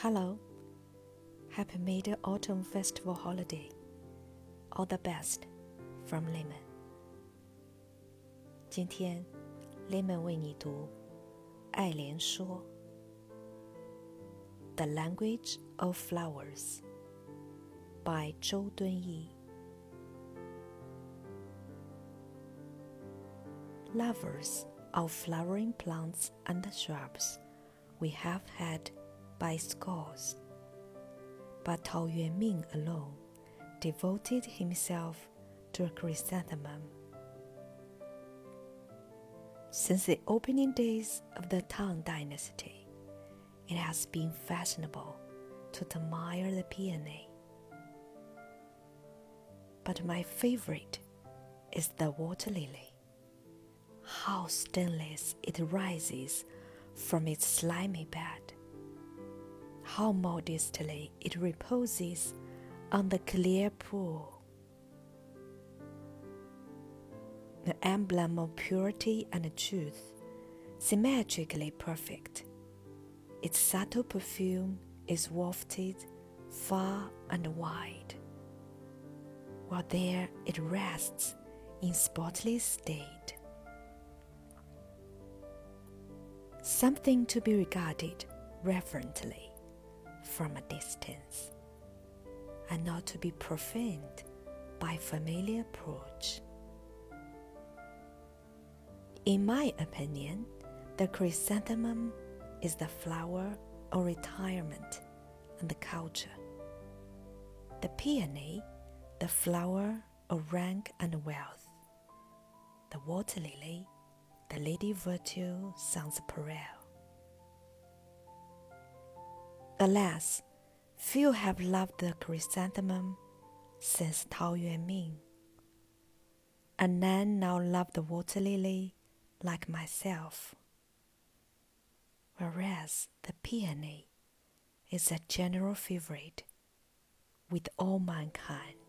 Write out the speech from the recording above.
Hello, Happy Mid Autumn Festival holiday. All the best from Lemon. 今天，Lemon 为你读《爱莲说》《The Language of Flowers》by 周敦颐。Lovers of flowering plants and shrubs, we have had by scores. But Tao Yuanming alone devoted himself to a chrysanthemum. Since the opening days of the Tang Dynasty, it has been fashionable to admire the peony. But my favorite is the water lily. How stainless it rises from its slimy bed how modestly it reposes on the clear pool. The emblem of purity and truth, symmetrically perfect. Its subtle perfume is wafted far and wide, while there it rests in spotless state. Something to be regarded reverently from a distance and not to be profaned by familiar approach. In my opinion, the chrysanthemum is the flower of retirement and the culture. The peony, the flower of rank and wealth. The water lily, the lady virtue sans parallel. Alas, few have loved the chrysanthemum since Tao Yuanming, and none now love the water lily like myself. Whereas the peony is a general favorite with all mankind.